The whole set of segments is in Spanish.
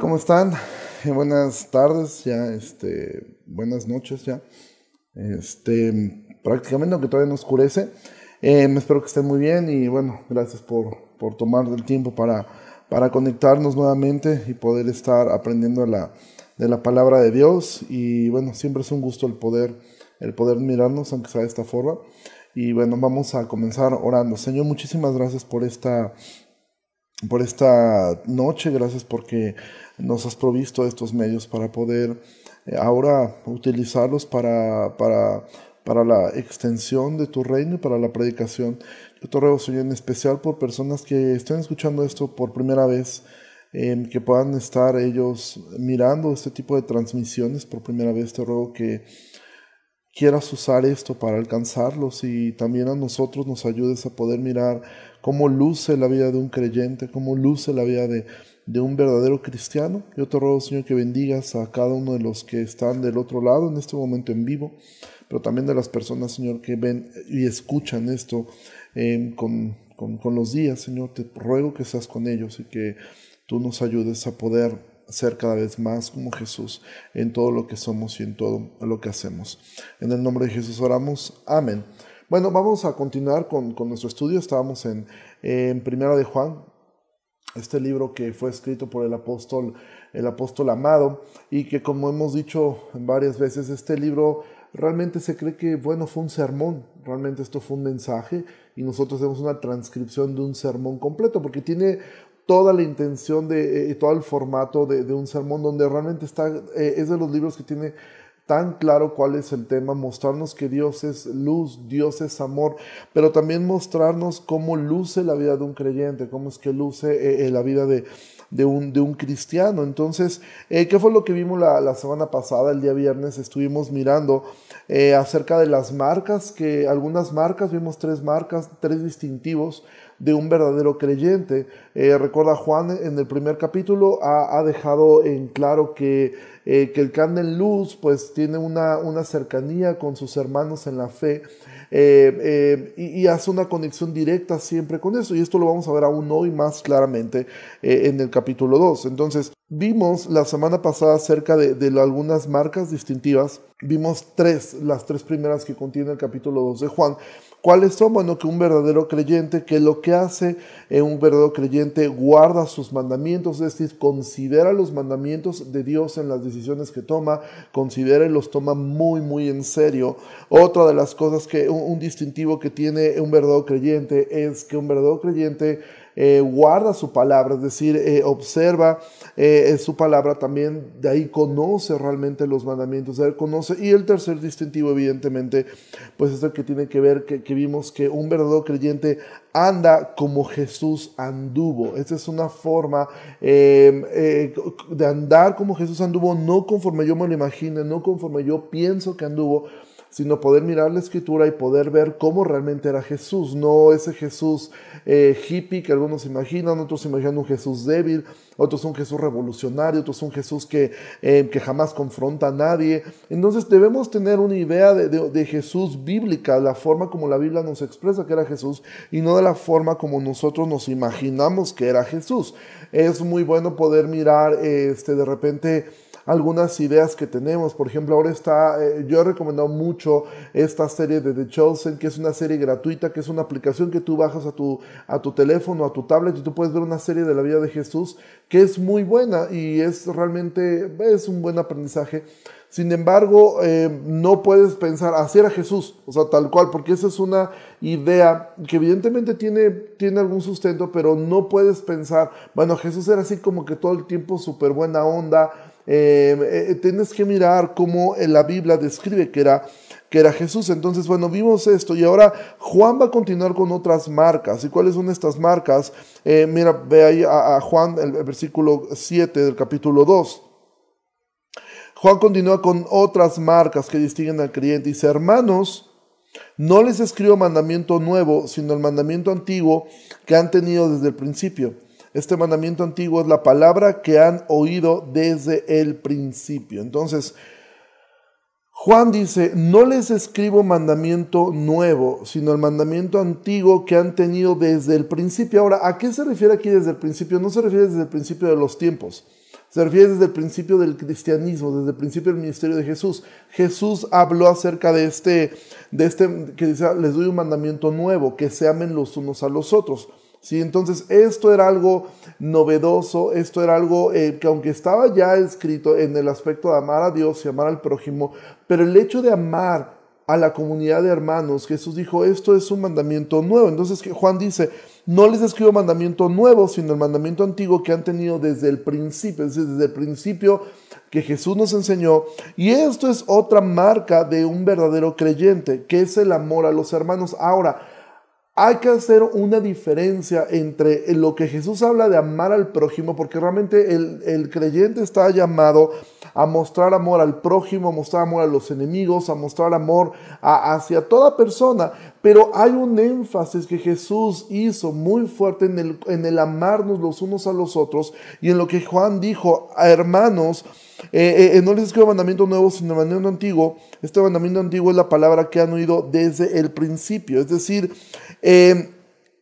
¿cómo están? Eh, buenas tardes, ya, este, buenas noches ya. Este, prácticamente, aunque todavía no oscurece. Eh, espero que estén muy bien y bueno, gracias por, por tomar el tiempo para, para conectarnos nuevamente y poder estar aprendiendo la, de la palabra de Dios. Y bueno, siempre es un gusto el poder, el poder mirarnos, aunque sea de esta forma. Y bueno, vamos a comenzar orando. Señor, muchísimas gracias por esta, por esta noche. Gracias porque nos has provisto estos medios para poder eh, ahora utilizarlos para, para, para la extensión de tu reino y para la predicación. Yo te ruego, Señor, en especial por personas que estén escuchando esto por primera vez, em, que puedan estar ellos mirando este tipo de transmisiones por primera vez. Te ruego que quieras usar esto para alcanzarlos y también a nosotros nos ayudes a poder mirar cómo luce la vida de un creyente, cómo luce la vida de, de un verdadero cristiano. Yo te ruego, Señor, que bendigas a cada uno de los que están del otro lado en este momento en vivo, pero también de las personas, Señor, que ven y escuchan esto eh, con, con, los días, Señor. Te ruego que seas con ellos y que tú nos ayudes a poder ser cada vez más como Jesús en todo lo que somos y en todo lo que hacemos. En el nombre de Jesús oramos. Amén. Bueno, vamos a continuar con, con nuestro estudio. Estábamos en, en Primera de Juan, este libro que fue escrito por el apóstol, el apóstol amado, y que como hemos dicho varias veces, este libro realmente se cree que, bueno, fue un sermón, realmente esto fue un mensaje, y nosotros tenemos una transcripción de un sermón completo, porque tiene toda la intención de, eh, todo el formato de, de, un sermón, donde realmente está, eh, es de los libros que tiene tan claro cuál es el tema, mostrarnos que Dios es luz, Dios es amor, pero también mostrarnos cómo luce la vida de un creyente, cómo es que luce eh, eh, la vida de, de, un, de, un, cristiano. Entonces, eh, ¿qué fue lo que vimos la, la, semana pasada, el día viernes? Estuvimos mirando acerca de las marcas, que algunas marcas, vimos tres marcas, tres distintivos de un verdadero creyente. recuerda Juan en el primer capítulo ha, ha dejado en claro que eh, que el anda en luz pues tiene una, una cercanía con sus hermanos en la fe eh, eh, y, hace una conexión directa siempre con eso y esto lo vamos a ver aún hoy más claramente en el capítulo 2. Entonces vimos la semana pasada acerca de, de algunas marcas distintivas, vimos tres, las tres primeras que contiene el capítulo 2 de Juan, ¿Cuáles son? Bueno, que un verdadero creyente, que lo que hace eh, un verdadero creyente guarda sus mandamientos, es decir, considera los mandamientos de Dios en las decisiones que toma, considera y los toma muy, muy en serio. Otra de las cosas que, un distintivo que tiene un verdadero creyente es que un verdadero creyente eh, guarda su palabra, es decir, eh, observa eh, su palabra también, de ahí conoce realmente los mandamientos, de él conoce. Y el tercer distintivo, evidentemente, pues es el que tiene que ver, que, que vimos que un verdadero creyente anda como Jesús anduvo. Esa es una forma em, de andar como Jesús anduvo, no conforme yo me lo imagine, no conforme yo pienso que anduvo, sino poder mirar la escritura y poder ver cómo realmente era Jesús, no ese Jesús eh, hippie que algunos imaginan, otros imaginan un Jesús débil, otros un Jesús revolucionario, otros un Jesús que, eh, que jamás confronta a nadie. Entonces debemos tener una idea de, de, Jesús bíblica, la forma como la Biblia nos expresa que era Jesús y no de la forma como nosotros nos imaginamos que era Jesús. Es muy bueno poder mirar este, de repente algunas ideas que tenemos. Por ejemplo, ahora está, eh, yo he recomendado mucho esta serie de The Chosen, que es una serie gratuita, que es una aplicación que tú bajas a tu, a tu teléfono, a tu tablet y tú puedes ver una serie de la vida de Jesús que es muy buena y es realmente, es un buen aprendizaje. Sin embargo, eh, no puedes pensar, así era Jesús, o sea, tal cual, porque esa es una idea que evidentemente tiene, tiene algún sustento, pero no puedes pensar, bueno, Jesús era así como que todo el tiempo súper buena onda, eh, eh, tienes que mirar cómo la Biblia describe que era, que era Jesús. Entonces, bueno, vimos esto y ahora Juan va a continuar con otras marcas. ¿Y cuáles son estas marcas? Eh, mira, ve ahí a, Juan, el, versículo 7 del capítulo 2. Juan continúa con otras marcas que distinguen al creyente. Dice, hermanos, no les escribo mandamiento nuevo, sino el mandamiento antiguo que han tenido desde el principio. Este mandamiento antiguo es la palabra que han oído desde el principio. Entonces, Juan dice, no les escribo mandamiento nuevo, sino el mandamiento antiguo que han tenido desde el principio. Ahora, ¿a qué se refiere aquí desde el principio? No se refiere desde el principio de los tiempos, Se refiere desde el principio del cristianismo, desde el principio del ministerio de Jesús. Jesús habló acerca de este, de este que dice, les doy un mandamiento nuevo, que se amen los unos a los otros. ¿Sí? Entonces, esto era algo novedoso, esto era algo eh, que aunque estaba ya escrito en el aspecto de amar a Dios y amar al prójimo, pero el hecho de amar a la comunidad de hermanos, Jesús dijo, esto es un mandamiento nuevo. Entonces Juan dice, no les escribo mandamiento nuevo, sino el mandamiento antiguo que han tenido desde el principio, es decir, desde el principio que Jesús nos enseñó. Y esto es otra marca de un verdadero creyente, que es el amor a los hermanos. Ahora, hay que hacer una diferencia entre lo que Jesús habla de amar al prójimo, porque realmente el, creyente está llamado a mostrar amor al prójimo, a mostrar amor a los enemigos, a mostrar amor hacia toda persona. Pero hay un énfasis que Jesús hizo muy fuerte en el, en el amarnos los unos a los otros y en lo que Juan dijo, a hermanos, eh, eh, no les escribo mandamiento nuevo, sino mandamiento antiguo. Este mandamiento antiguo es la palabra que han oído desde el principio. Es decir, eh,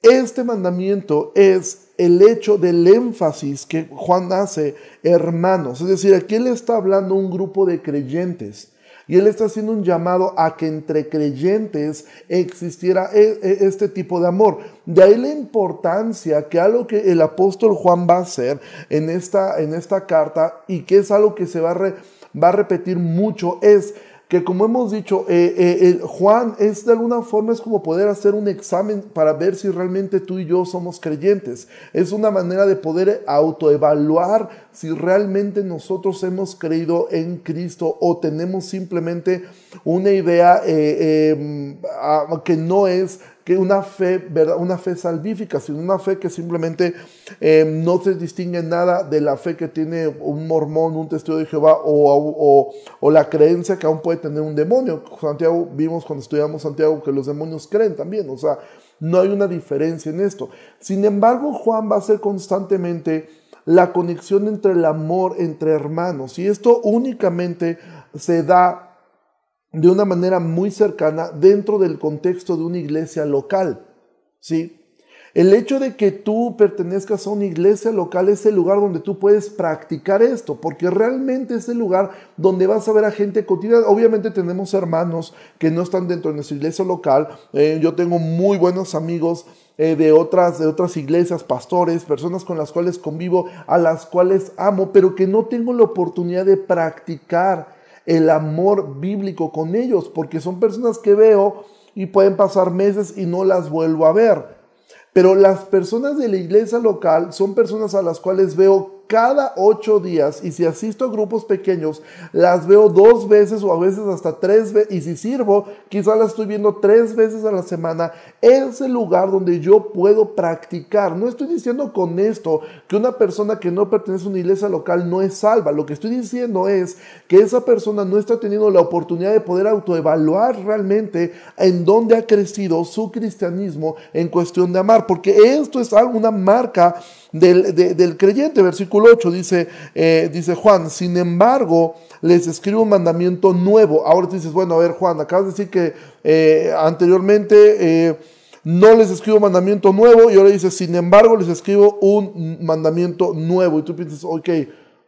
este mandamiento es el hecho del énfasis que Juan hace, hermanos. Es decir, aquí él está hablando un grupo de creyentes. Y él está haciendo un llamado a que entre creyentes existiera e, e, este tipo de amor. De ahí la importancia que algo que el apóstol Juan va a hacer en esta, en esta carta y que es algo que se va a repetir mucho es que como hemos dicho, eh, eh, Juan es de alguna forma es como poder hacer un examen para ver si realmente tú y yo somos creyentes. Es una manera de poder autoevaluar si realmente nosotros hemos creído en Cristo o tenemos simplemente una idea eh, que no es que una fe, ¿verdad? una fe salvífica, sino una fe que simplemente eh, no se distingue nada de la fe que tiene un mormón, un testigo de Jehová o, o, la creencia que aún puede tener un demonio. Santiago, vimos cuando estudiamos Santiago que los demonios creen también, o sea, no hay una diferencia en esto. Sin embargo, Juan va a hacer constantemente la conexión entre el amor entre hermanos y esto únicamente se da de una manera muy cercana dentro del contexto de una iglesia local. ¿sí? El hecho de que tú pertenezcas a una iglesia local es el lugar donde tú puedes practicar esto, porque realmente es el lugar donde vas a ver a gente cotidiana. Obviamente tenemos hermanos que no están dentro de nuestra iglesia local. Eh, yo tengo muy buenos amigos eh, de, otras, de otras iglesias, pastores, personas con las cuales convivo, a las cuales amo, pero que no tengo la oportunidad de practicar el amor bíblico con ellos, porque son personas que veo y pueden pasar meses y no las vuelvo a ver. Pero las personas de la iglesia local son personas a las cuales veo cada ocho días y si asisto a grupos pequeños, las veo dos veces o a veces hasta tres veces. Y si sirvo, quizás las estoy viendo tres veces a la semana. Es el lugar donde yo puedo practicar. No estoy diciendo con esto que una persona que no pertenece a una iglesia local no es salva. Lo que estoy diciendo es que esa persona no está teniendo la oportunidad de poder autoevaluar realmente en dónde ha crecido su cristianismo en cuestión de amar. Porque esto es una marca del, del creyente. Versículo 8 dice, eh, dice Juan, sin embargo, les escribo un mandamiento nuevo. Ahora tú dices, bueno, a ver Juan, acabas de decir que eh, anteriormente eh, no les escribo mandamiento nuevo y ahora dice, sin embargo, les escribo un mandamiento nuevo. Y tú piensas, ok,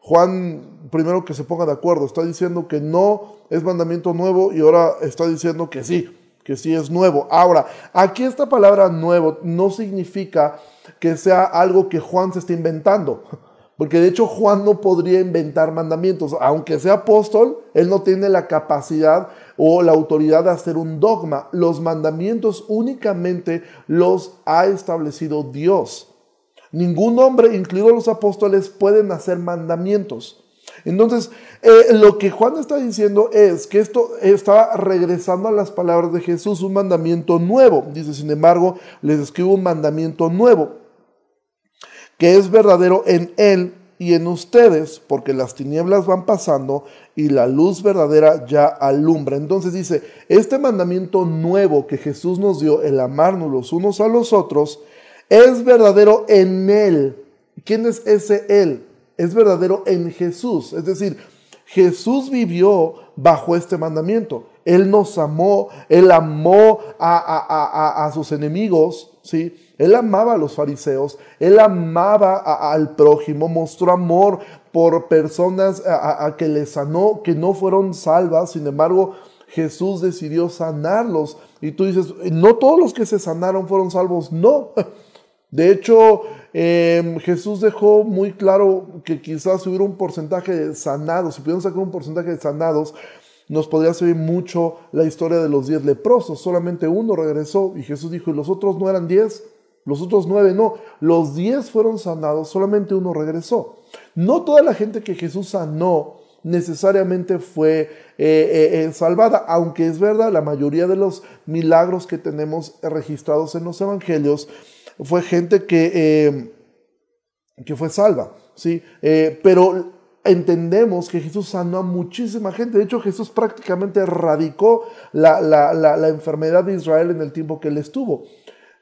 Juan, primero que se ponga de acuerdo, está diciendo que no es mandamiento nuevo y ahora está diciendo que sí, que sí es nuevo. Ahora, aquí esta palabra nuevo no significa que sea algo que Juan se está inventando. Porque de hecho Juan no podría inventar mandamientos. Aunque sea apóstol, él no tiene la capacidad o la autoridad de hacer un dogma. Los mandamientos únicamente los ha establecido Dios. Ningún hombre, incluidos los apóstoles, pueden hacer mandamientos. Entonces, eh, lo que Juan está diciendo es que esto estaba regresando a las palabras de Jesús, un mandamiento nuevo. Dice, sin embargo, les escribo un mandamiento nuevo que es verdadero en Él y en ustedes, porque las tinieblas van pasando y la luz verdadera ya alumbra. Entonces dice, este mandamiento nuevo que Jesús nos dio, el amarnos los unos a los otros, es verdadero en Él. ¿Quién es ese Él? Es verdadero en Jesús. Es decir, Jesús vivió bajo este mandamiento. Él nos amó, Él amó a, a sus enemigos, ¿sí? Él amaba a los fariseos, él amaba al prójimo, mostró amor por personas a, que les sanó, que no fueron salvas, sin embargo, Jesús decidió sanarlos. Y tú dices, no todos los que se sanaron fueron salvos, no. De hecho, em, Jesús dejó muy claro que quizás hubiera un porcentaje de sanados, si pudiéramos sacar un porcentaje de sanados, nos podría servir mucho la historia de los diez leprosos. Solamente uno regresó y Jesús dijo, ¿y los otros no eran diez? Los otros nueve no. Los diez fueron sanados, solamente uno regresó. No toda la gente que Jesús sanó necesariamente fue eh, eh, eh, salvada, aunque es verdad, la mayoría de los milagros que tenemos registrados en los evangelios fue gente que, que fue salva, ¿sí? pero entendemos que Jesús sanó a muchísima gente. De hecho, Jesús prácticamente erradicó la, la, enfermedad de Israel en el tiempo que él estuvo.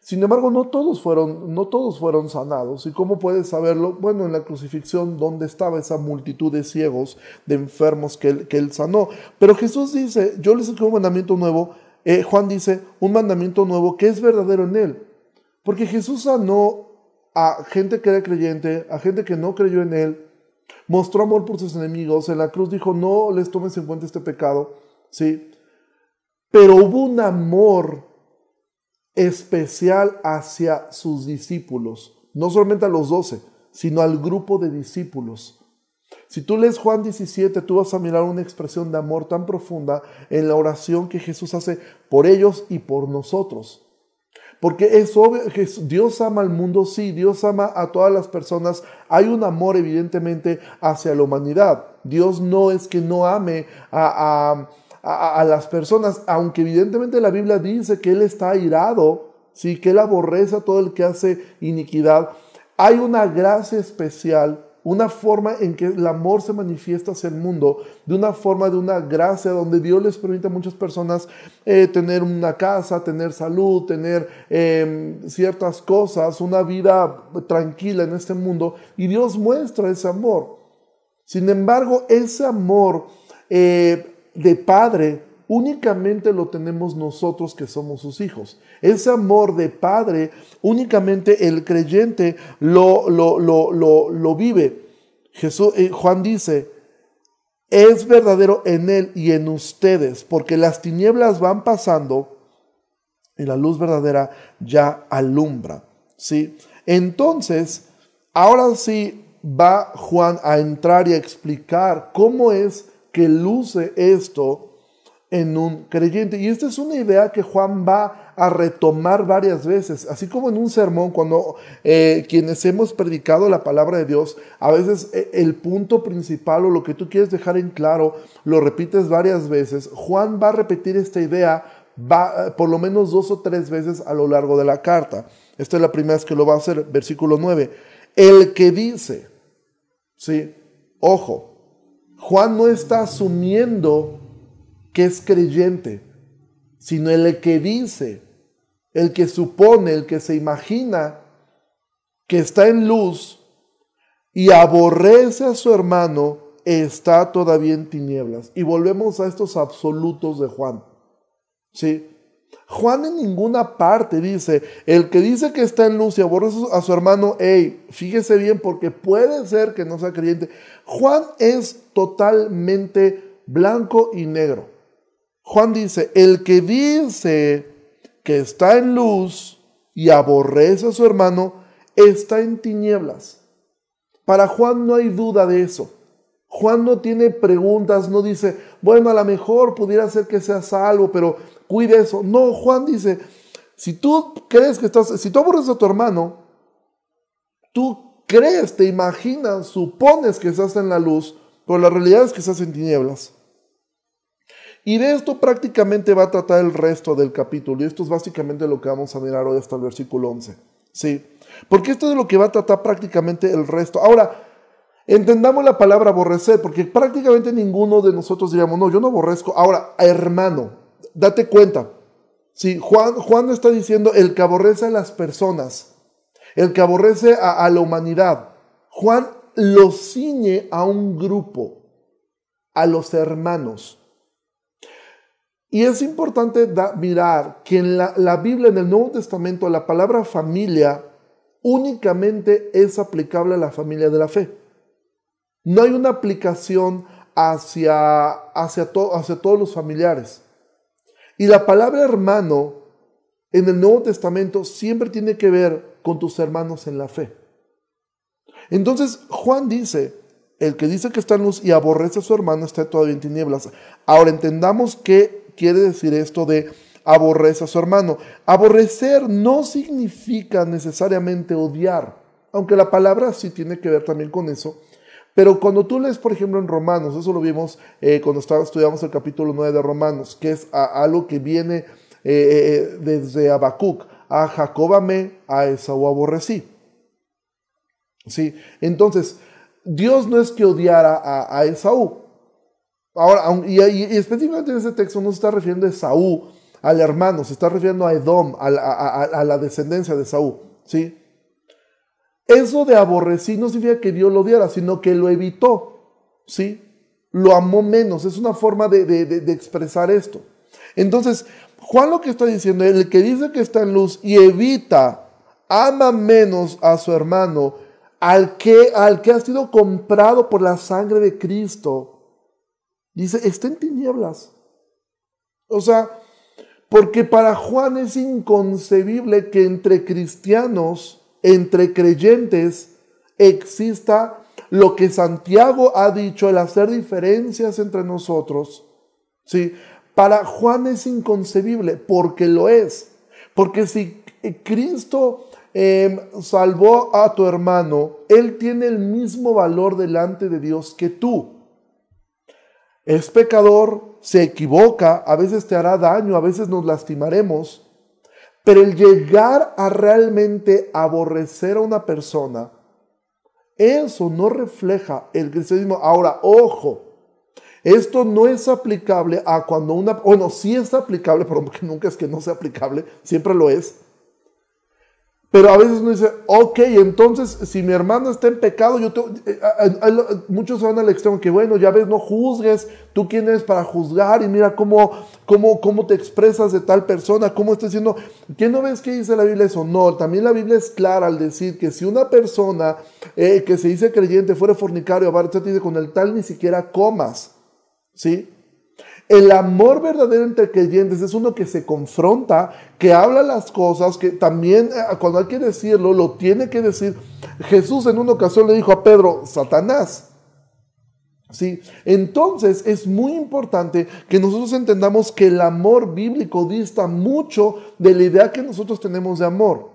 Sin embargo, no todos fueron, no todos fueron sanados. ¿Y cómo puedes saberlo? Bueno, en la crucifixión, ¿dónde estaba esa multitud de ciegos, de enfermos que él, que él sanó? Pero Jesús dice, yo les escribo un mandamiento nuevo. Eh, Juan dice, un mandamiento nuevo que es verdadero en él. Porque Jesús sanó a gente que era creyente, a gente que no creyó en él, mostró amor por sus enemigos, en la cruz dijo, no les tomes en cuenta este pecado, ¿sí? Pero hubo un amor especial hacia sus discípulos, no solamente a los doce, sino al grupo de discípulos. Si tú lees Juan 17, tú vas a mirar una expresión de amor tan profunda en la oración que Jesús hace por ellos y por nosotros. Porque es obvio, Dios ama al mundo, sí, Dios ama a todas las personas. Hay un amor evidentemente hacia la humanidad. Dios no es que no ame a, las personas, aunque evidentemente la Biblia dice que Él está airado, sí, que Él aborrece a todo el que hace iniquidad. Hay una gracia especial una forma en que el amor se manifiesta hacia el mundo, de una forma de una gracia donde Dios les permite a muchas personas eh, tener una casa, tener salud, tener em, ciertas cosas, una vida tranquila en este mundo, y Dios muestra ese amor. Sin embargo, ese amor eh, de padre únicamente lo tenemos nosotros que somos sus hijos. Ese amor de padre únicamente el creyente lo, lo, lo, vive. Jesús, eh, Juan dice, es verdadero en él y en ustedes, porque las tinieblas van pasando y la luz verdadera ya alumbra. ¿sí? Entonces, ahora sí va Juan a entrar y a explicar cómo es que luce esto en un creyente. Y esta es una idea que Juan va a retomar varias veces, así como en un sermón, cuando eh, quienes hemos predicado la palabra de Dios, a veces eh, el punto principal o lo que tú quieres dejar en claro, lo repites varias veces. Juan va a repetir esta idea va, eh, por lo menos dos o tres veces a lo largo de la carta. Esta es la primera vez que lo va a hacer, versículo 9. El que dice, ¿sí? Ojo, Juan no está asumiendo que es creyente, sino el que dice, el que supone, el que se imagina que está en luz y aborrece a su hermano, está todavía en tinieblas. Y volvemos a estos absolutos de Juan. ¿Sí? Juan en ninguna parte dice, el que dice que está en luz y aborrece a su hermano, hey, fíjese bien porque puede ser que no sea creyente. Juan es totalmente blanco y negro. Juan dice, el que dice que está en luz y aborrece a su hermano, está en tinieblas. Para Juan no hay duda de eso. Juan no tiene preguntas, no dice, bueno, a lo mejor pudiera ser que sea salvo, pero cuide eso. No, Juan dice, si tú crees que estás, si tú aborreces a tu hermano, tú crees, te imaginas, supones que estás en la luz, pero la realidad es que estás en tinieblas. Y de esto prácticamente va a tratar el resto del capítulo. Y esto es básicamente lo que vamos a mirar hoy hasta el versículo 11. ¿Sí? Porque esto es lo que va a tratar prácticamente el resto. Ahora, entendamos la palabra aborrecer, porque prácticamente ninguno de nosotros diríamos, no, yo no aborrezco. Ahora, hermano, date cuenta. Sí, Juan, Juan está diciendo el que aborrece a las personas, el que aborrece a, a la humanidad. Juan lo ciñe a un grupo, a los hermanos. Y es importante mirar que en la, Biblia, en el Nuevo Testamento, la palabra familia únicamente es aplicable a la familia de la fe. No hay una aplicación hacia, hacia, hacia todos los familiares. Y la palabra hermano en el Nuevo Testamento siempre tiene que ver con tus hermanos en la fe. Entonces Juan dice, el que dice que está en luz y aborrece a su hermano está todavía en tinieblas. Ahora entendamos qué quiere decir esto de aborrece a su hermano. Aborrecer no significa necesariamente odiar, aunque la palabra sí tiene que ver también con eso. Pero cuando tú lees, por ejemplo, en Romanos, eso lo vimos eh, cuando estudiamos el capítulo 9 de Romanos, que es algo que viene eh, eh, desde Habacuc, a Jacob amé, a Esaú aborrecí. ¿Sí? Entonces, Dios no es que odiara a, Esaú. Ahora, y, específicamente en ese texto no se está refiriendo a Esaú, al hermano, se está refiriendo a Edom, a, a la descendencia de Esaú. ¿Sí? Eso de aborrecí no significa que Dios lo odiara, sino que lo evitó, ¿sí? Lo amó menos, es una forma de, expresar esto. Entonces, Juan lo que está diciendo, el que dice que está en luz y evita, ama menos a su hermano, al que, al que ha sido comprado por la sangre de Cristo, dice, está en tinieblas. O sea, porque para Juan es inconcebible que entre cristianos entre creyentes exista lo que Santiago ha dicho, el hacer diferencias entre nosotros. ¿sí? Para Juan es inconcebible, porque lo es. Porque si Cristo em, salvó a tu hermano, Él tiene el mismo valor delante de Dios que tú. Es pecador, se equivoca, a veces te hará daño, a veces nos lastimaremos, pero el llegar a realmente aborrecer a una persona, eso no refleja el cristianismo. Ahora, ojo, esto no es aplicable a cuando una, bueno, sí es aplicable, pero nunca es que no sea aplicable, siempre lo es, pero a veces uno dice, ok, entonces si mi hermano está en pecado, yo tengo, eh, eh, eh, muchos van al extremo que, bueno, ya ves, no juzgues, tú quién eres para juzgar y mira cómo, cómo, cómo te expresas de tal persona, cómo estás diciendo, ¿qué no ves que dice la Biblia eso? No, también la Biblia es clara al decir que si una persona que se dice creyente fuera fornicario, te dice con el tal ni siquiera comas, ¿sí? El amor verdadero entre creyentes es uno que se confronta, que habla las cosas, que también eh, cuando hay que decirlo, lo tiene que decir. Jesús en una ocasión le dijo a Pedro, Satanás. ¿Sí? Entonces es muy importante que nosotros entendamos que el amor bíblico dista mucho de la idea que nosotros tenemos de amor.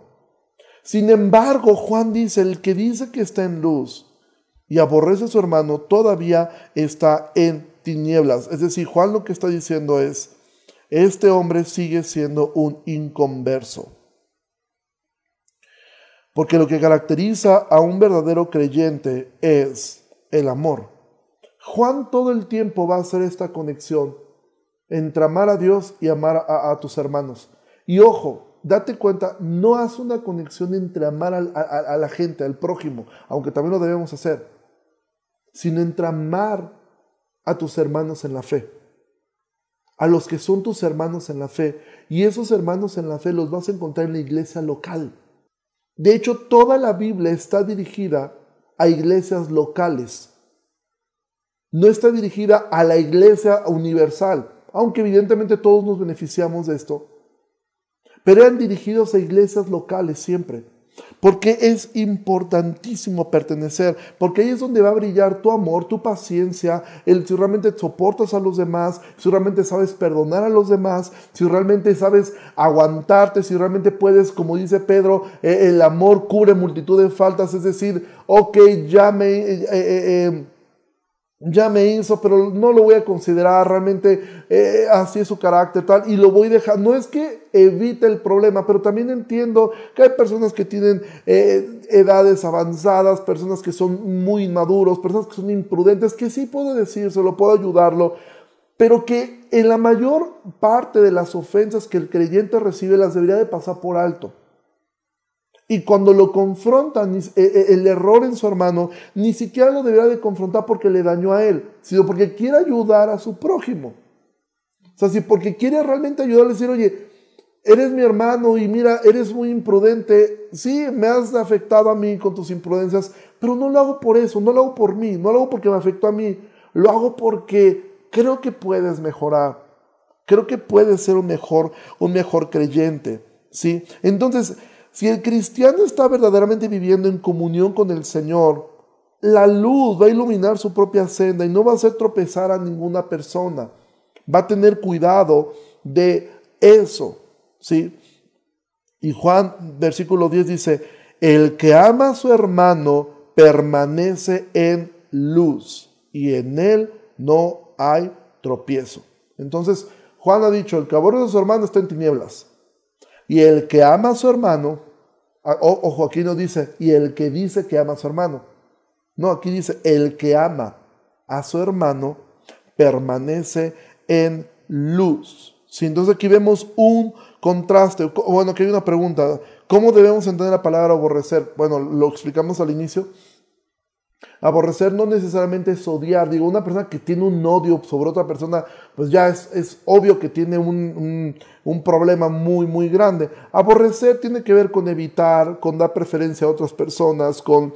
Sin embargo, Juan dice, el que dice que está en luz y aborrece a su hermano, todavía está en tinieblas. Es decir, Juan lo que está diciendo es, este hombre sigue siendo un inconverso. Porque lo que caracteriza a un verdadero creyente es el amor. Juan todo el tiempo va a hacer esta conexión entre amar a Dios y amar a, tus hermanos. Y ojo, date cuenta, no hace una conexión entre amar a, a la gente, al prójimo, aunque también lo debemos hacer, sino entre amar a tus hermanos en la fe, a los que son tus hermanos en la fe. Y esos hermanos en la fe los vas a encontrar en la iglesia local. De hecho, toda la Biblia está dirigida a iglesias locales. No está dirigida a la iglesia universal, aunque evidentemente todos nos beneficiamos de esto. Pero eran dirigidos a iglesias locales siempre. Porque es importantísimo pertenecer, porque ahí es donde va a brillar tu amor, tu paciencia, el si realmente soportas a los demás, si realmente sabes perdonar a los demás, si realmente sabes aguantarte, si realmente puedes, como dice Pedro, eh, el amor cubre multitud de faltas, es decir, ok, ya me... Eh, eh, ya me hizo, pero no lo voy a considerar, realmente eh, así es su carácter, tal, y lo voy a dejar. No es que evite el problema, pero también entiendo que hay personas que tienen eh, edades avanzadas, personas que son muy inmaduros, personas que son imprudentes, que sí puedo decírselo, puedo ayudarlo, pero que en la mayor parte de las ofensas que el creyente recibe las debería de pasar por alto. Y cuando lo confrontan, eh, eh, el error en su hermano, ni siquiera lo debería de confrontar porque le dañó a él, sino porque quiere ayudar a su prójimo. O sea, si porque quiere realmente ayudarle, decir, oye, eres mi hermano y mira, eres muy imprudente. Sí, me has afectado a mí con tus imprudencias, pero no lo hago por eso, no lo hago por mí, no lo hago porque me afectó a mí, lo hago porque creo que puedes mejorar. Creo que puedes ser un mejor, un mejor creyente, ¿sí? Entonces, si el cristiano está verdaderamente viviendo en comunión con el Señor, la luz va a iluminar su propia senda y no va a hacer tropezar a ninguna persona. Va a tener cuidado de eso, ¿sí? Y Juan, versículo 10 dice, el que ama a su hermano permanece en luz y en él no hay tropiezo. Entonces, Juan ha dicho, el que aborre a su hermano está en tinieblas. Y el que ama a su hermano, ojo, aquí no dice, y el que dice que ama a su hermano. No, aquí dice, el que ama a su hermano permanece en luz. Sí, entonces aquí vemos un contraste. Bueno, aquí hay una pregunta. ¿Cómo debemos entender la palabra aborrecer? Bueno, lo explicamos al inicio. Aborrecer no necesariamente es odiar. Digo, una persona que tiene un odio sobre otra persona, pues ya es, obvio que tiene un, problema muy, muy grande. Aborrecer tiene que ver con evitar, con dar preferencia a otras personas, con,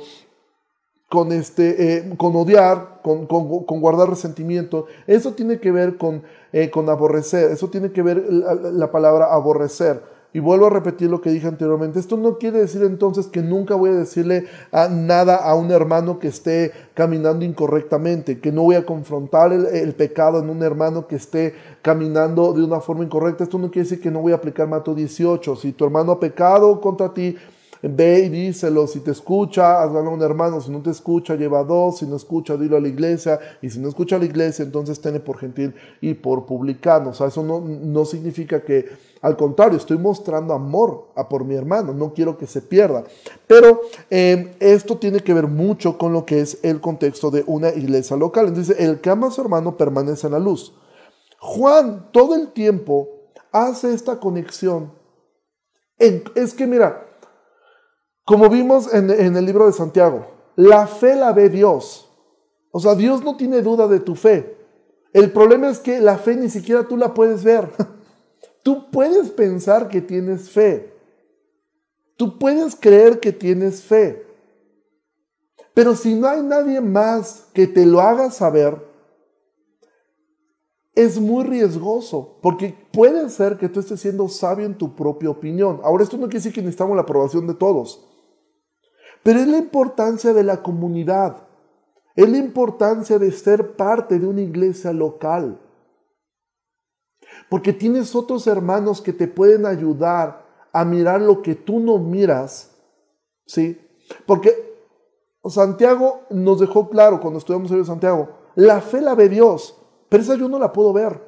con, este, eh, con odiar, con, guardar resentimiento. Eso tiene que ver con, eh, con aborrecer. Eso tiene que ver la palabra aborrecer. Y vuelvo a repetir lo que dije anteriormente. Esto no quiere decir entonces que nunca voy a decirle nada a un hermano que esté caminando incorrectamente, que no voy a confrontar el, pecado en un hermano que esté caminando de una forma incorrecta. Esto no quiere decir que no voy a aplicar Mato 18. Si tu hermano ha pecado contra ti, Ve y díselo, si te escucha, hazlo a un hermano, si no te escucha, lleva dos, si no escucha, dilo a la iglesia, y si no escucha a la iglesia, entonces tiene por gentil y por publicano. O sea, eso no, no significa que, al contrario, estoy mostrando amor a por mi hermano, no quiero que se pierda. Pero eh, esto tiene que ver mucho con lo que es el contexto de una iglesia local. Entonces, el que ama a su hermano permanece en la luz. Juan todo el tiempo hace esta conexión. es que mira, como vimos en, el libro de Santiago, la fe la ve Dios. O sea, Dios no tiene duda de tu fe. El problema es que la fe ni siquiera tú la puedes ver. Tú puedes pensar que tienes fe. Tú puedes creer que tienes fe. Pero si no hay nadie más que te lo haga saber, es muy riesgoso, porque puede ser que tú estés siendo sabio en tu propia opinión. Ahora, esto no quiere decir que necesitamos la aprobación de todos. Pero es la importancia de la comunidad. Es la importancia de ser parte de una iglesia local. Porque tienes otros hermanos que te pueden ayudar a mirar lo que tú no miras. ¿Sí? Porque Santiago nos dejó claro cuando estuvimos en Santiago, la fe la ve Dios, pero esa yo no la puedo ver.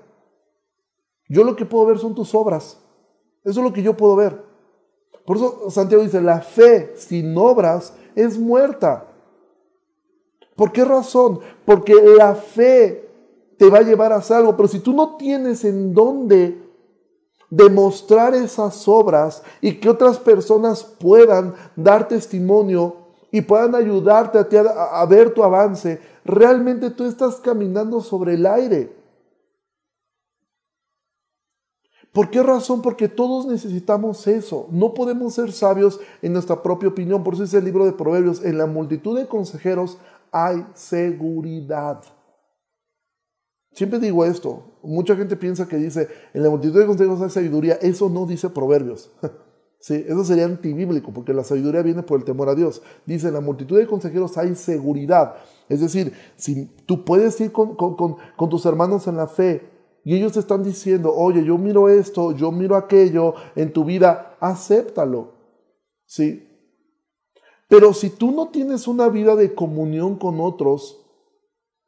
Yo lo que puedo ver son tus obras. Eso es lo que yo puedo ver. Por eso Santiago dice, la fe sin obras es muerta. ¿Por qué razón? Porque la fe te va a llevar a algo, pero si tú no tienes en dónde demostrar esas obras y que otras personas puedan dar testimonio y puedan ayudarte a, ver tu avance, realmente tú estás caminando sobre el aire. ¿Por qué razón? Porque todos necesitamos eso. No podemos ser sabios en nuestra propia opinión. Por eso dice el libro de Proverbios, en la multitud de consejeros hay seguridad. Siempre digo esto. Mucha gente piensa que dice, en la multitud de consejeros hay sabiduría. Eso no dice Proverbios. Sí, eso sería antibíblico, porque la sabiduría viene por el temor a Dios. Dice, en la multitud de consejeros hay seguridad. Es decir, si tú puedes ir con, con tus hermanos en la fe, y ellos te están diciendo, oye, yo miro esto, yo miro aquello en tu vida, acéptalo. ¿Sí? Pero si tú no tienes una vida de comunión con otros,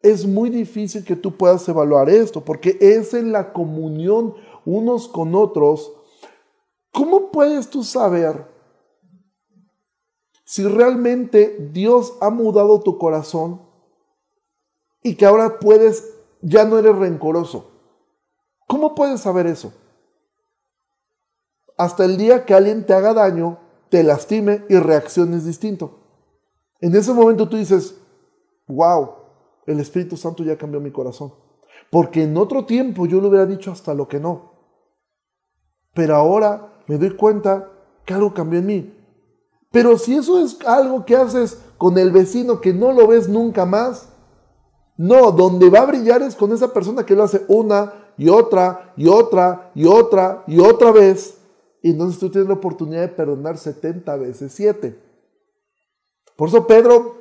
es muy difícil que tú puedas evaluar esto, porque es en la comunión unos con otros. ¿Cómo puedes tú saber si realmente Dios ha mudado tu corazón y que ahora puedes, ya no eres rencoroso? ¿Cómo puedes saber eso? Hasta el día que alguien te haga daño, te lastime y reacciones distinto. En ese momento tú dices, wow, el Espíritu Santo ya cambió mi corazón. Porque en otro tiempo yo le hubiera dicho hasta lo que no. pero ahora me doy cuenta que algo cambió en mí. Pero si eso es algo que haces con el vecino que no lo ves nunca más, no, donde va a brillar es con esa persona que lo hace una y otra y otra y otra y otra vez. Y entonces tú tienes la oportunidad de perdonar 70 veces 7. Por eso Pedro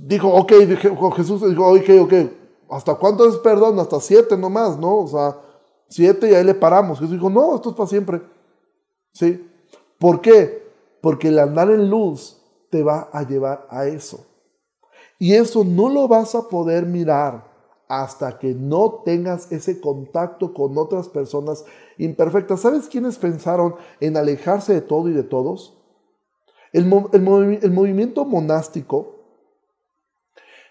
dijo, ok, Jesús dijo, ok, ok, ¿hasta cuánto es perdón? Hasta 7 nomás, ¿no? O sea, 7 y ahí le paramos. Jesús dijo, no, esto es para siempre. ¿Sí? ¿Por qué? Porque el andar en luz te va a llevar a eso. Y eso no lo vas a poder mirar hasta que no tengas ese contacto con otras personas imperfectas. ¿Sabes quiénes pensaron en alejarse de todo y de todos? El, movimiento monástico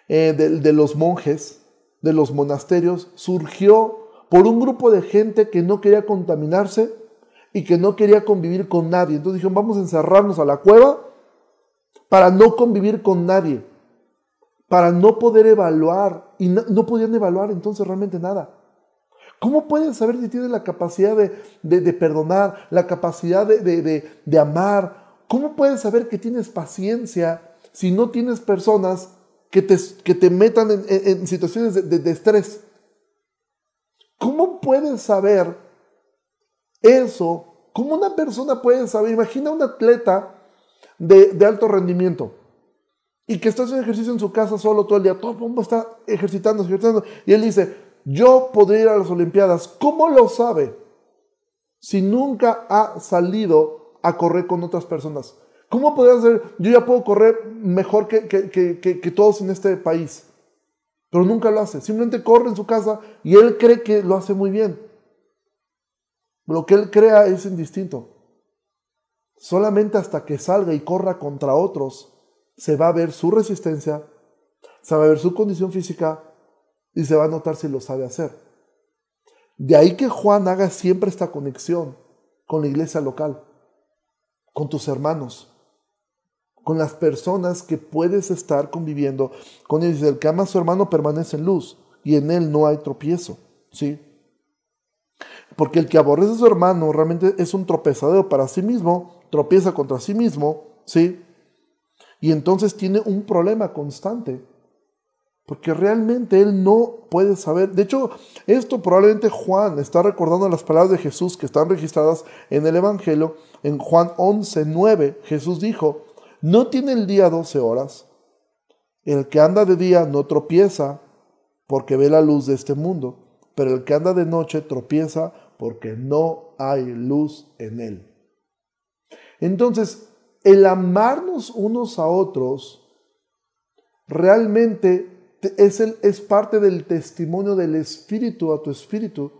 eh, de los monjes, de los monasterios, surgió por un grupo de gente que no quería contaminarse y que no quería convivir con nadie. Entonces dijeron, vamos a encerrarnos a la cueva para no convivir con nadie para no poder evaluar, y no, podían evaluar entonces realmente nada. ¿Cómo puedes saber si tienes la capacidad de, perdonar, la capacidad de, amar? ¿Cómo puedes saber que tienes paciencia si no tienes personas que te, que te metan en, en situaciones de, estrés? ¿Cómo puedes saber eso? ¿Cómo una persona puede saber? Imagina un atleta de alto rendimiento y que está haciendo ejercicio en su casa solo todo el día, todo el mundo está ejercitando, ejercitando, y él dice, yo podría ir a las Olimpiadas. ¿Cómo lo sabe? Si nunca ha salido a correr con otras personas. ¿Cómo podría ser? Yo ya puedo correr mejor que, que, todos en este país, pero nunca lo hace. Simplemente corre en su casa y él cree que lo hace muy bien. Lo que él crea es indistinto. Solamente hasta que salga y corra contra otros se va a ver su resistencia, se va a ver su condición física y se va a notar si lo sabe hacer. De ahí que Juan haga siempre esta conexión con la iglesia local, con tus hermanos, con las personas que puedes estar conviviendo con ellos. El que ama a su hermano permanece en luz y en él no hay tropiezo. ¿sí? Porque el que aborrece a su hermano realmente es un tropezadero para sí mismo, tropieza contra sí mismo, ¿sí? Y entonces tiene un problema constante. Porque realmente él no puede saber. De hecho, esto probablemente Juan está recordando las palabras de Jesús que están registradas en el Evangelio. En Juan 11, 9, Jesús dijo, no tiene el día 12 horas. El que anda de día no tropieza porque ve la luz de este mundo, pero el que anda de noche tropieza porque no hay luz en él. Entonces, el amarnos unos a otros realmente es, es parte del testimonio del Espíritu a tu Espíritu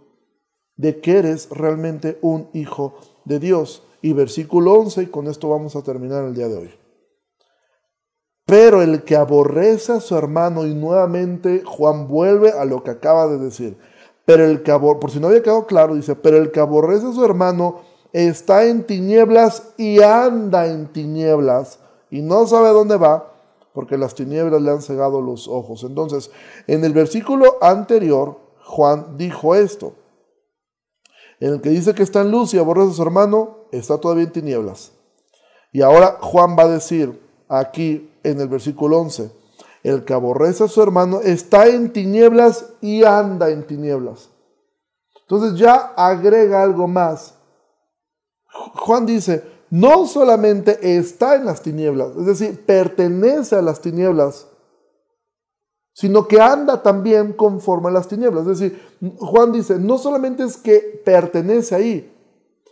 de que eres realmente un hijo de Dios. Y versículo 11, y con esto vamos a terminar el día de hoy. Pero el que aborrece a su hermano, y nuevamente Juan vuelve a lo que acaba de decir, pero el que por si no había quedado claro, dice, pero el que aborrece a su hermano está en tinieblas y anda en tinieblas y no sabe dónde va porque las tinieblas le han cegado los ojos. Entonces, en el versículo anterior, Juan dijo esto. En el que dice que está en luz y aborrece a su hermano, está todavía en tinieblas. Y ahora Juan va a decir aquí en el versículo 11, el que aborrece a su hermano está en tinieblas y anda en tinieblas. Entonces ya agrega algo más Juan dice, no solamente está en las tinieblas, es decir, pertenece a las tinieblas, sino que anda también conforme a las tinieblas. Es decir, Juan dice, no solamente es que pertenece ahí,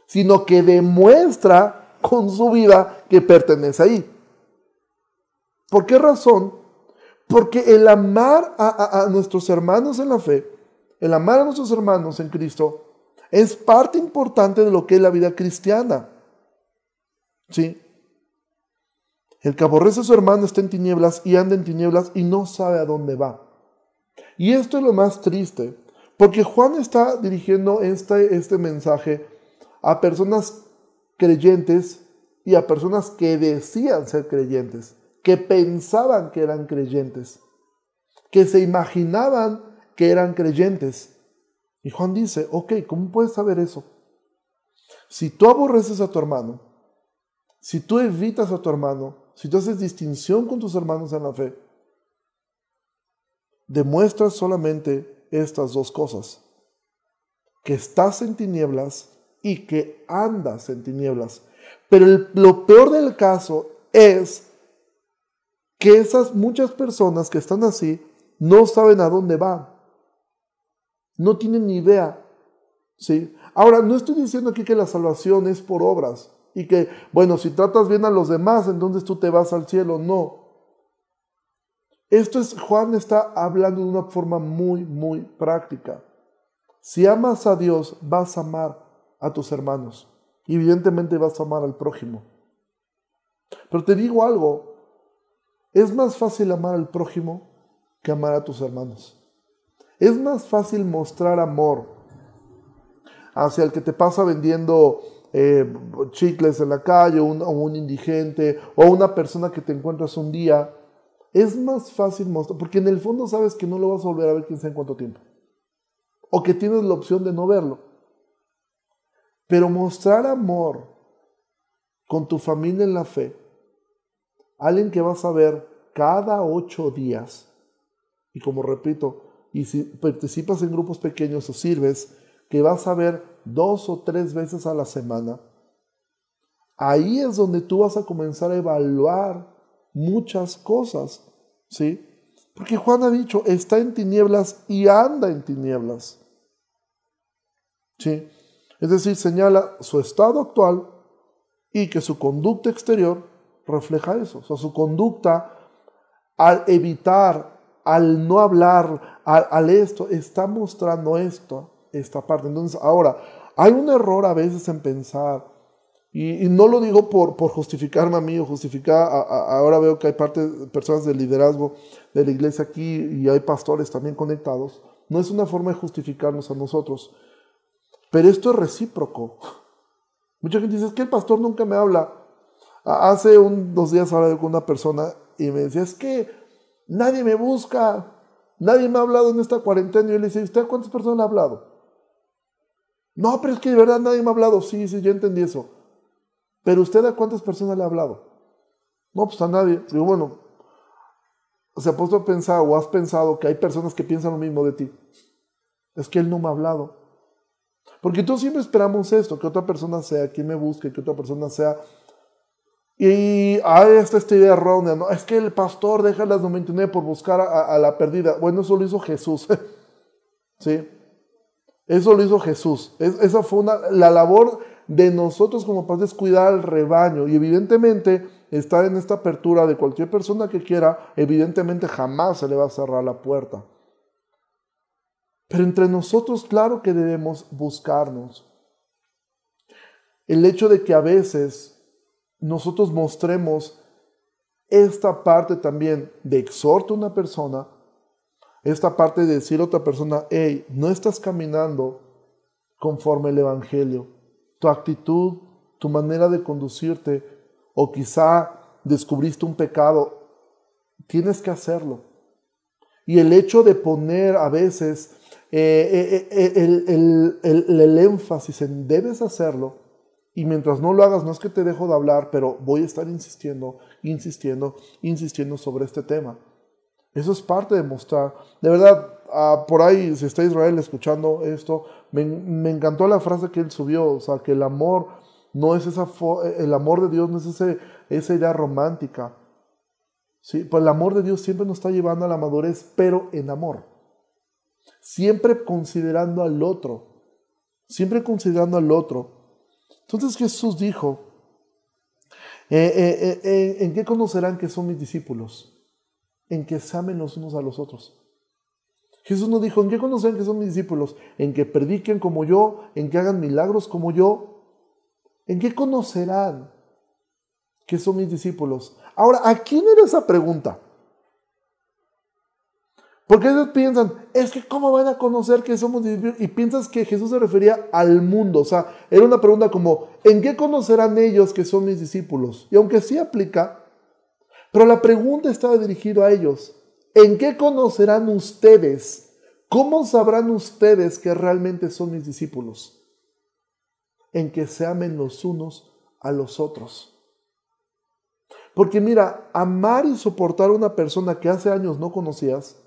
sino que demuestra con su vida que pertenece ahí. ¿Por qué razón? Porque el amar a, nuestros hermanos en la fe, el amar a nuestros hermanos en Cristo, es parte importante de lo que es la vida cristiana. ¿Sí? El que aborrece a su hermano está en tinieblas y anda en tinieblas y no sabe a dónde va. Y esto es lo más triste, porque Juan está dirigiendo este, este mensaje a personas creyentes y a personas que decían ser creyentes, que pensaban que eran creyentes, que se imaginaban que eran creyentes. Y Juan dice, ok, ¿cómo puedes saber eso? Si tú aborreces a tu hermano, si tú evitas a tu hermano, si tú haces distinción con tus hermanos en la fe, demuestras solamente estas dos cosas. Que estás en tinieblas y que andas en tinieblas. Pero lo peor del caso es que esas muchas personas que están así no saben a dónde van. No tienen ni idea. ¿sí? Ahora, no estoy diciendo aquí que la salvación es por obras y que, bueno, si tratas bien a los demás, entonces tú te vas al cielo. No. Esto es, Juan está hablando de una forma muy, muy práctica. Si amas a Dios, vas a amar a tus hermanos. Evidentemente vas a amar al prójimo. Pero te digo algo, es más fácil amar al prójimo que amar a tus hermanos. Es más fácil mostrar amor hacia el que te pasa vendiendo eh, chicles en la calle, o un, indigente, o una persona que te encuentras un día. Es más fácil mostrar, porque en el fondo sabes que no lo vas a volver a ver quién sabe en cuánto tiempo. O que tienes la opción de no verlo. Pero mostrar amor con tu familia en la fe, alguien que vas a ver cada ocho días, y como repito, y si participas en grupos pequeños o sirves, que vas a ver dos o tres veces a la semana, ahí es donde tú vas a comenzar a evaluar muchas cosas, ¿sí? Porque Juan ha dicho, está en tinieblas y anda en tinieblas. ¿Sí? Es decir, señala su estado actual y que su conducta exterior refleja eso. O sea, su conducta al evitar, al no hablar, al, esto, está mostrando esto, esta parte. Entonces, ahora, hay un error a veces en pensar, y, no lo digo por, por, justificarme a mí o justificar, ahora veo que hay parte, personas del liderazgo de la iglesia aquí y hay pastores también conectados. No es una forma de justificarnos a nosotros, pero esto es recíproco. Mucha gente dice, es que el pastor nunca me habla. Hace un, dos días hablé con una persona y me decía, es que nadie me busca, nadie me ha hablado en esta cuarentena. Y yo le decía, ¿usted a cuántas personas le ha hablado? No, pero es que de verdad nadie me ha hablado. Sí, sí, yo entendí eso. Pero usted a cuántas personas le ha hablado? No, pues a nadie. Digo, bueno, se ha puesto a pensar o has pensado que hay personas que piensan lo mismo de ti. Es que él no me ha hablado. Porque todos siempre esperamos esto, que otra persona sea quien me busque, que otra persona sea... Y hay esta, esta idea errónea, ¿no? Es que el pastor deja las 99 por buscar a, a la perdida. Bueno, eso lo hizo Jesús. ¿Sí? Eso lo hizo Jesús. esa fue una, la labor de nosotros como padres cuidar al rebaño. Y evidentemente estar en esta apertura de cualquier persona que quiera, evidentemente jamás se le va a cerrar la puerta. Pero entre nosotros, claro que debemos buscarnos. El hecho de que a veces nosotros mostremos esta parte también de exhorto a una persona, esta parte de decir a otra persona, hey, no estás caminando conforme el Evangelio. Tu actitud, tu manera de conducirte, o quizá descubriste un pecado, tienes que hacerlo. Y el hecho de poner a veces eh, eh, eh, el, el énfasis en debes hacerlo, y mientras no lo hagas, no es que te dejo de hablar, pero voy a estar insistiendo, insistiendo, insistiendo sobre este tema. Eso es parte de mostrar. De verdad, ah, por ahí, si está Israel escuchando esto, me, encantó la frase que él subió, o sea, que el amor no es esa, el amor de Dios no es esa idea romántica. ¿sí? Pues el amor de Dios siempre nos está llevando a la madurez, pero en amor. Siempre considerando al otro. Siempre considerando al otro. Entonces Jesús dijo, eh, eh, eh, ¿en qué conocerán que son mis discípulos? en que se amen los unos a los otros. Jesús nos dijo, ¿en qué conocen que son mis discípulos? En que prediquen como yo, en que hagan milagros como yo. ¿En qué conocerán que son mis discípulos? Ahora, ¿a quién era esa pregunta? Porque ellos piensan, es que ¿cómo van a conocer que somos discípulos? Y piensas que Jesús se refería al mundo. O sea, era una pregunta como, ¿en qué conocerán ellos que son mis discípulos? Y aunque sí aplica, pero la pregunta estaba dirigida a ellos. ¿En qué conocerán ustedes? ¿Cómo sabrán ustedes que realmente son mis discípulos? en que se amen los unos a los otros. Porque mira, amar y soportar a una persona que hace años no conocías.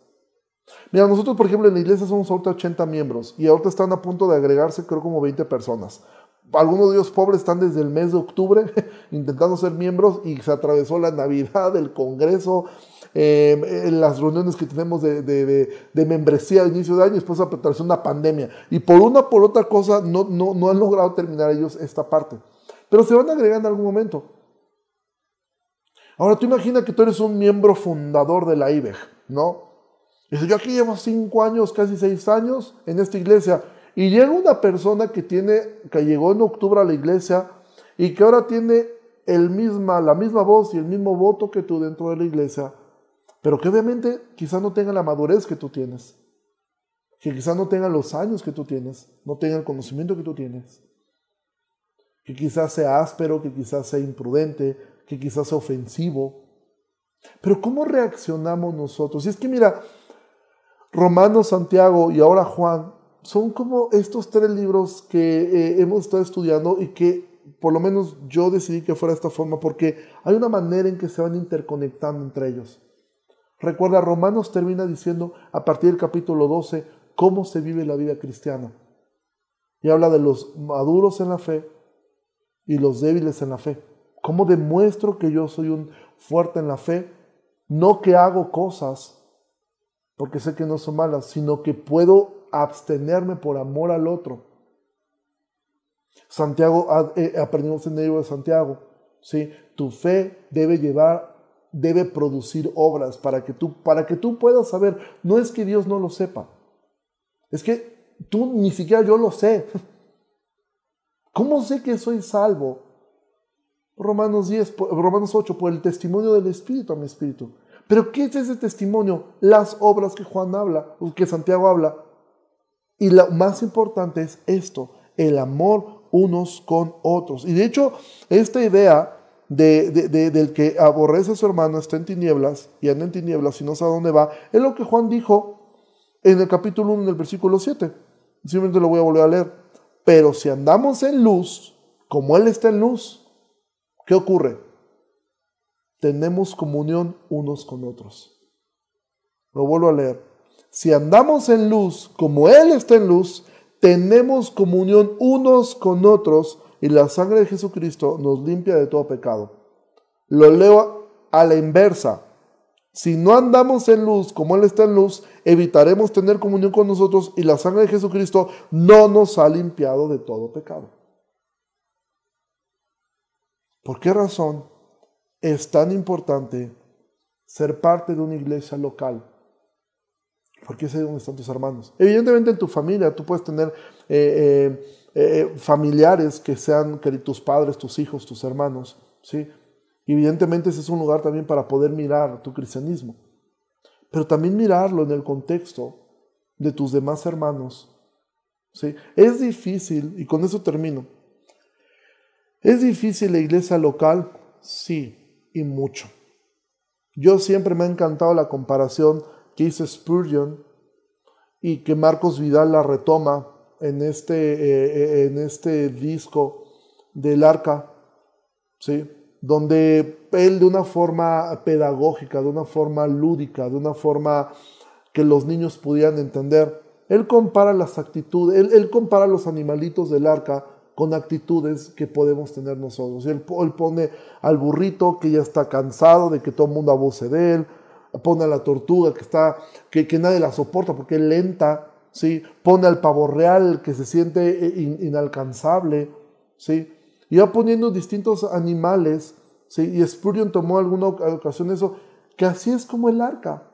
Mira, nosotros por ejemplo en la iglesia somos ahorita 80 miembros y ahorita están a punto de agregarse creo como 20 personas. Algunos de ellos pobres están desde el mes de octubre intentando ser miembros y se atravesó la Navidad, el Congreso, eh, las reuniones que tenemos de, membresía a inicio de año, después atravesó una pandemia. Y por una por otra cosa no, no, no han logrado terminar ellos esta parte. Pero se van a agregar en algún momento. Ahora tú imaginas que tú eres un miembro fundador de la IBEG, ¿no? Dice, yo aquí llevo cinco años, casi seis años en esta iglesia, y llega una persona que tiene, que llegó en octubre a la iglesia y que ahora tiene el misma, la misma voz y el mismo voto que tú dentro de la iglesia, pero que obviamente quizás no tenga la madurez que tú tienes, que quizás no tenga los años que tú tienes, no tenga el conocimiento que tú tienes, que quizás sea áspero, que quizás sea imprudente, que quizás sea ofensivo. Pero ¿cómo reaccionamos nosotros? Y es que mira, Romanos, Santiago y ahora Juan son como estos tres libros que eh, hemos estado estudiando y que por lo menos yo decidí que fuera de esta forma porque hay una manera en que se van interconectando entre ellos. Recuerda, Romanos termina diciendo a partir del capítulo 12 cómo se vive la vida cristiana. Y habla de los maduros en la fe y los débiles en la fe. ¿Cómo demuestro que yo soy un fuerte en la fe? No que hago cosas porque sé que no son malas, sino que puedo abstenerme por amor al otro. Santiago, eh, aprendimos en el libro de Santiago, ¿sí? Tu fe debe llevar, debe producir obras para que, tú, para que tú puedas saber. No es que Dios no lo sepa, es que tú ni siquiera yo lo sé. ¿Cómo sé que soy salvo? Romanos 10, Romanos 8, por el testimonio del Espíritu a mi Espíritu. Pero ¿qué es ese testimonio? Las obras que Juan habla, que Santiago habla. Y lo más importante es esto, el amor unos con otros. Y de hecho, esta idea de, del que aborrece a su hermano está en tinieblas y anda en tinieblas y no sabe dónde va, es lo que Juan dijo en el capítulo 1 del versículo 7. Simplemente lo voy a volver a leer. Pero si andamos en luz, como Él está en luz, ¿Qué ocurre? Tenemos comunión unos con otros. Lo vuelvo a leer. Si andamos en luz como Él está en luz, tenemos comunión unos con otros y la sangre de Jesucristo nos limpia de todo pecado. Lo leo a la inversa. Si no andamos en luz como Él está en luz, evitaremos tener comunión con nosotros y la sangre de Jesucristo no nos ha limpiado de todo pecado. ¿Por qué razón es tan importante ser parte de una iglesia local? Porque es ahí donde están tus hermanos. Evidentemente en tu familia tú puedes tener eh, eh, eh, familiares que sean tus padres, tus hijos, tus hermanos. ¿sí? Evidentemente ese es un lugar también para poder mirar tu cristianismo. Pero también mirarlo en el contexto de tus demás hermanos. ¿sí? Es difícil, y con eso termino, ¿Es difícil la iglesia local? Sí, y mucho. Yo siempre me ha encantado la comparación que hizo Spurgeon y que Marcos Vidal la retoma en este, eh, eh, en este disco del arca, ¿sí? donde él de una forma pedagógica, de una forma lúdica, de una forma que los niños pudieran entender, él compara las actitudes, él, él compara los animalitos del arca con actitudes que podemos tener nosotros. Él, pone al burrito que ya está cansado de que todo el mundo abuse de él, pone a la tortuga que, está, que, que nadie la soporta porque es lenta, ¿sí? pone al pavo real que se siente eh, inalcanzable, ¿sí? y va poniendo distintos animales, ¿sí? y Spurgeon tomó alguna ocasión eso, que así es como el arca.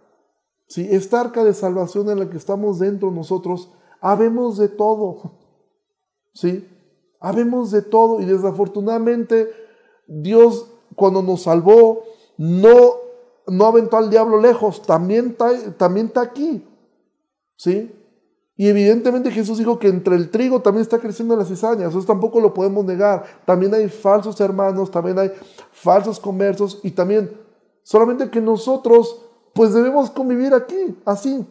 ¿sí? Esta arca de salvación en la que estamos dentro nosotros, habemos de todo. ¿sí? Habemos de todo y desafortunadamente Dios cuando nos salvó no, no aventó al diablo lejos, también está, también está aquí. ¿Sí? Y evidentemente Jesús dijo que entre el trigo también está creciendo la cizaña, eso tampoco lo podemos negar. También hay falsos hermanos, también hay falsos comercios y también solamente que nosotros pues debemos convivir aquí, así.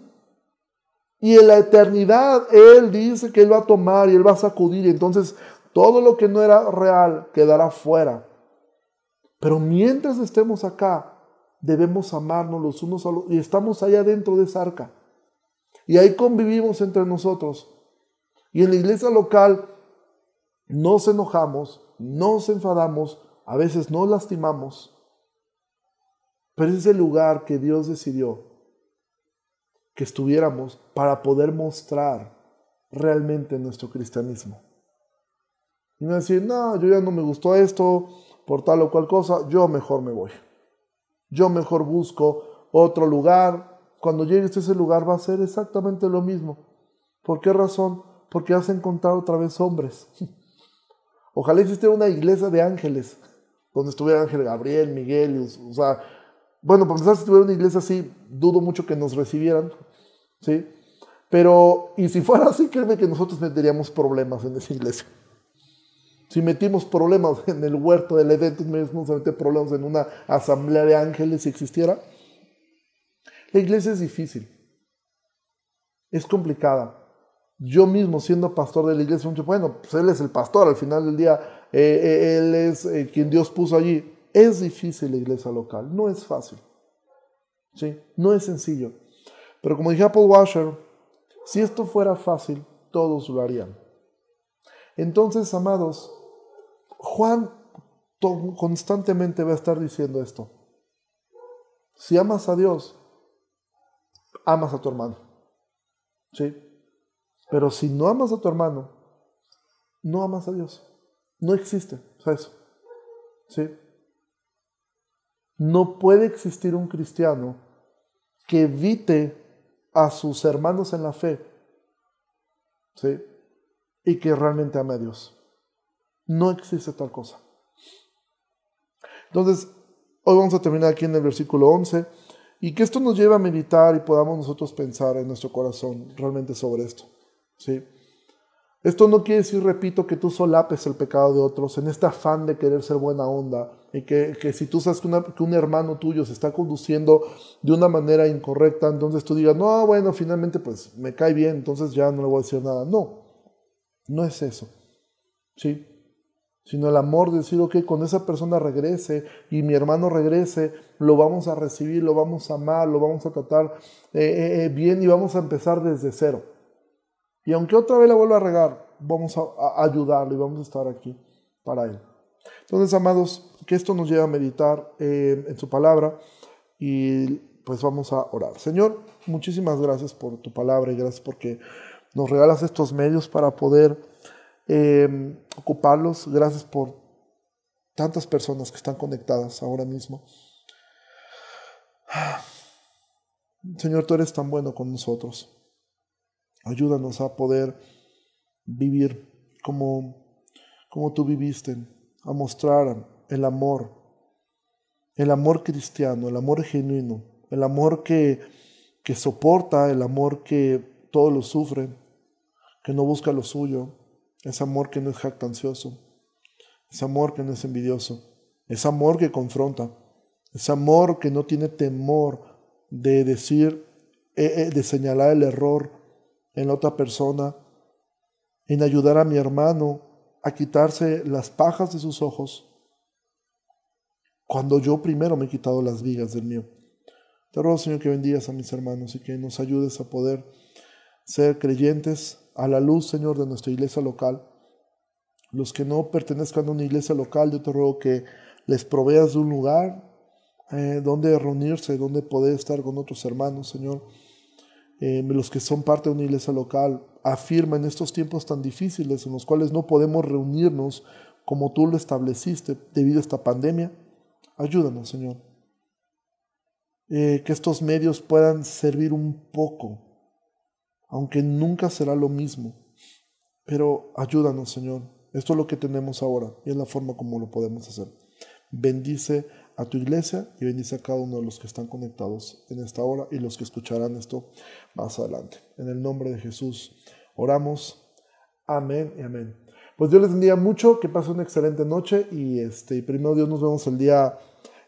Y en la eternidad Él dice que Él va a tomar y Él va a sacudir. Entonces Todo lo que no era real quedará fuera. Pero mientras estemos acá, debemos amarnos los unos a los y estamos allá dentro de esa arca. Y ahí convivimos entre nosotros. Y en la iglesia local nos enojamos, nos enfadamos, a veces nos lastimamos. Pero es el lugar que Dios decidió que estuviéramos para poder mostrar realmente nuestro cristianismo. Y no decir, no, yo ya no me gustó esto, por tal o cual cosa, yo mejor me voy. Yo mejor busco otro lugar. Cuando llegues a ese lugar va a ser exactamente lo mismo. ¿Por qué razón? Porque vas a encontrar otra vez hombres. Ojalá existiera una iglesia de ángeles, donde estuviera Ángel Gabriel, Miguel, o sea, bueno, para si tuviera una iglesia así, dudo mucho que nos recibieran, ¿sí? Pero, y si fuera así, créeme que nosotros meteríamos problemas en esa iglesia. Si metimos problemas en el huerto del Edén, vamos a meter problemas en una asamblea de ángeles si existiera. La iglesia es difícil, es complicada. Yo mismo, siendo pastor de la iglesia, bueno, pues él es el pastor, al final del día, eh, eh, él es eh, quien Dios puso allí. Es difícil la iglesia local, no es fácil. ¿sí? No es sencillo. Pero como dije a Paul Washer, si esto fuera fácil, todos lo harían. Entonces, amados, Juan constantemente va a estar diciendo esto. Si amas a Dios, amas a tu hermano. ¿Sí? Pero si no amas a tu hermano, no amas a Dios. No existe. eso. ¿Sí? No puede existir un cristiano que evite a sus hermanos en la fe. ¿Sí? Y que realmente ame a Dios. No existe tal cosa. Entonces, hoy vamos a terminar aquí en el versículo 11 y que esto nos lleve a meditar y podamos nosotros pensar en nuestro corazón realmente sobre esto. ¿sí? Esto no quiere decir, repito, que tú solapes el pecado de otros en este afán de querer ser buena onda y que, si tú sabes que, que, un hermano tuyo se está conduciendo de una manera incorrecta, entonces tú digas, no, bueno, finalmente pues me cae bien, entonces ya no le voy a decir nada. No, no es eso. ¿sí? Sino el amor de decir, ok, cuando esa persona regrese y mi hermano regrese, lo vamos a recibir, lo vamos a amar, lo vamos a tratar eh, eh, eh, bien y vamos a empezar desde cero. Y aunque otra vez la vuelva a regar, vamos a, ayudarlo y vamos a estar aquí para él. Entonces, amados, que esto nos lleve a meditar en su palabra y pues vamos a orar. Señor, muchísimas gracias por tu palabra y gracias porque nos regalas estos medios para poder Em, ocuparlos. Gracias por tantas personas que están conectadas ahora mismo. Señor, tú eres tan bueno con nosotros. Ayúdanos a poder vivir como, como tú viviste, a mostrar el amor, el amor cristiano, el amor genuino, el amor que, que soporta, el amor que todo lo sufre, que no busca lo suyo, es amor que no es jactancioso. Es amor que no es envidioso. Es amor que confronta. Es amor que no tiene temor de decir, eh, eh, de señalar el error en la otra persona, en ayudar a mi hermano a quitarse las pajas de sus ojos, cuando yo primero me he quitado las vigas del mío. Te ruego, Señor, que bendigas a mis hermanos y que nos ayudes a poder ser creyentes a la luz, Señor, de nuestra iglesia local. Los que no pertenezcan a una iglesia local, yo te ruego que les proveas de un lugar eh, donde reunirse, donde poder estar con otros hermanos, Señor. Eh, los que son parte de una iglesia local, afirma en estos tiempos tan difíciles en los cuales no podemos reunirnos como tú lo estableciste debido a esta pandemia. Ayúdanos, Señor. Eh, que estos medios puedan servir un poco aunque nunca será lo mismo. Pero ayúdanos, Señor. Esto es lo que tenemos ahora y es la forma como lo podemos hacer. Bendice a tu iglesia y bendice a cada uno de los que están conectados en esta hora y los que escucharán esto más adelante. En el nombre de Jesús oramos. Amén y amén. Pues Dios les bendiga mucho, que pasen una excelente noche y este primero Dios nos vemos el día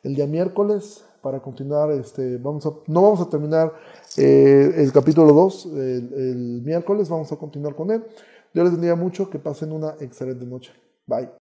el día miércoles para continuar, este, vamos a, no vamos a terminar eh, el capítulo 2 el, miércoles, vamos a continuar con él. Dios les bendiga mucho, que pasen una excelente noche. Bye.